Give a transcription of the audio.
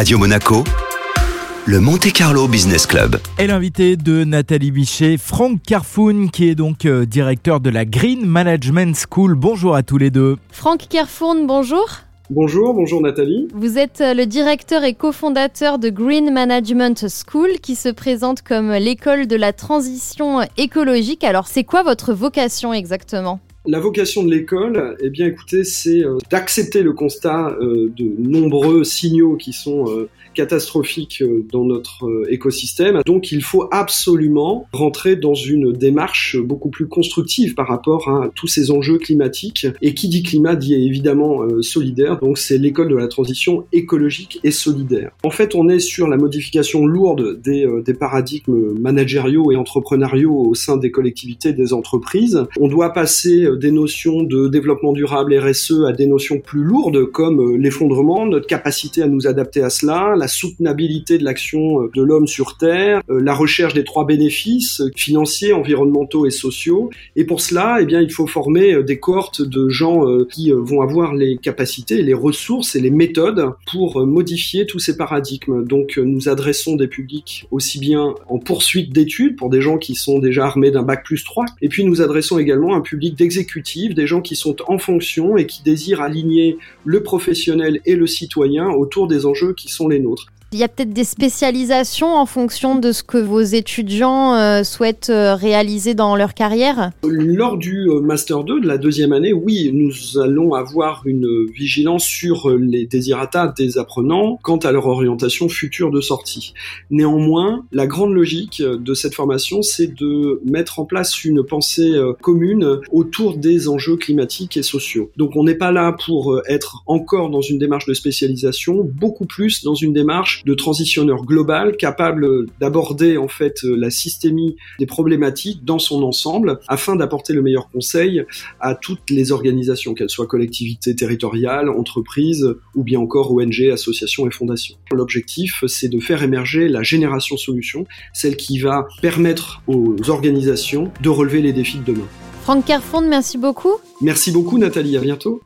Radio Monaco, le Monte Carlo Business Club. Et l'invité de Nathalie Bichet, Franck Carfoun, qui est donc euh, directeur de la Green Management School. Bonjour à tous les deux. Franck Carfoun, bonjour. Bonjour, bonjour Nathalie. Vous êtes euh, le directeur et cofondateur de Green Management School qui se présente comme l'école de la transition écologique. Alors c'est quoi votre vocation exactement? La vocation de l'école, eh bien, écoutez, c'est euh, d'accepter le constat euh, de nombreux signaux qui sont euh, catastrophiques dans notre écosystème. Donc, il faut absolument rentrer dans une démarche beaucoup plus constructive par rapport à tous ces enjeux climatiques. Et qui dit climat dit évidemment solidaire. Donc, c'est l'école de la transition écologique et solidaire. En fait, on est sur la modification lourde des, paradigmes managériaux et entrepreneuriaux au sein des collectivités, des entreprises. On doit passer des notions de développement durable RSE à des notions plus lourdes comme euh, l'effondrement, notre capacité à nous adapter à cela, la soutenabilité de l'action euh, de l'homme sur Terre, euh, la recherche des trois bénéfices financiers, environnementaux et sociaux. Et pour cela, eh bien, il faut former des cohortes de gens qui vont avoir les capacités, les ressources et les méthodes pour modifier tous ces paradigmes. Donc, nous adressons des publics aussi bien en poursuite d'études pour des gens qui sont déjà armés d'un bac plus 3, et puis nous adressons également un public d'exécution des gens qui sont en fonction et qui désirent aligner le professionnel et le citoyen autour des enjeux qui sont les nôtres. Il y a peut-être des spécialisations en fonction de ce que vos étudiants euh, souhaitent euh, réaliser dans leur carrière? Lors du euh, Master 2 de la deuxième année, oui, nous allons avoir une vigilance sur les désirata des apprenants quant à leur orientation future de sortie. Néanmoins, la grande logique de cette formation, c'est de mettre en place une pensée commune autour des enjeux climatiques et sociaux. Donc on n'est pas là pour être encore dans une démarche de spécialisation, beaucoup plus dans une démarche de transitionneur global capable d'aborder en fait la systémie des problématiques dans son ensemble afin d'apporter le meilleur conseil à toutes les organisations, qu'elles soient collectivités territoriales, entreprises ou bien encore ONG, associations et fondations. L'objectif, c'est de faire émerger la génération solution, celle qui va permettre aux organisations de relever les défis de demain. Franck Carfond, merci beaucoup. Merci beaucoup Nathalie, à bientôt.